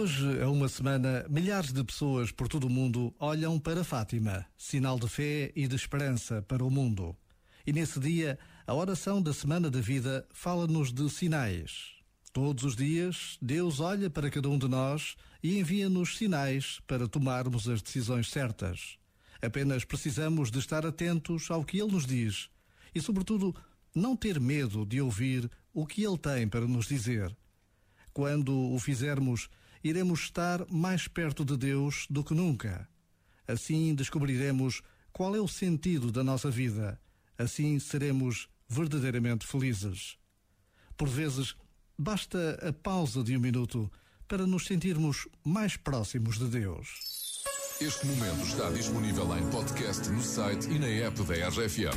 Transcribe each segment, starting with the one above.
hoje, a uma semana, milhares de pessoas por todo o mundo olham para Fátima, sinal de fé e de esperança para o mundo. E nesse dia, a oração da Semana da Vida fala-nos de sinais. Todos os dias, Deus olha para cada um de nós e envia-nos sinais para tomarmos as decisões certas. Apenas precisamos de estar atentos ao que Ele nos diz e, sobretudo, não ter medo de ouvir o que Ele tem para nos dizer. Quando o fizermos, iremos estar mais perto de Deus do que nunca. Assim descobriremos qual é o sentido da nossa vida. Assim seremos verdadeiramente felizes. Por vezes, basta a pausa de um minuto para nos sentirmos mais próximos de Deus. Este momento está disponível em podcast no site e na app da RFM.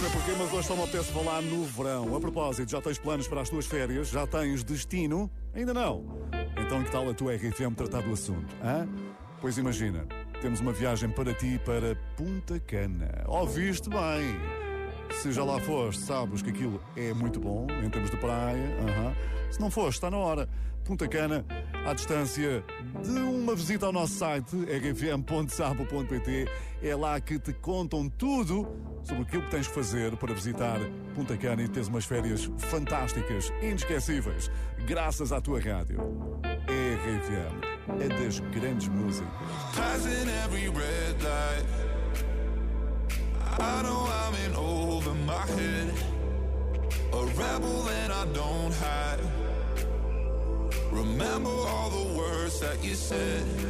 Sei porquê, mas hoje só me apetece falar no verão. A propósito, já tens planos para as tuas férias? Já tens destino? Ainda não? Então que tal a tua RFM tratar do assunto? Hã? Pois imagina, temos uma viagem para ti para Punta Cana. Ouviste bem? Se já lá foste, sabes que aquilo é muito bom em termos de praia. aham. Se não foste, está na hora. Punta Cana, à distância de uma visita ao nosso site, rfm.sapo.pt. É lá que te contam tudo sobre aquilo que tens que fazer para visitar Punta Cana e teres umas férias fantásticas, inesquecíveis, graças à tua rádio. RFM é das grandes músicas. I know I'm in over my head. A rebel and I don't hide. Remember all the words that you said.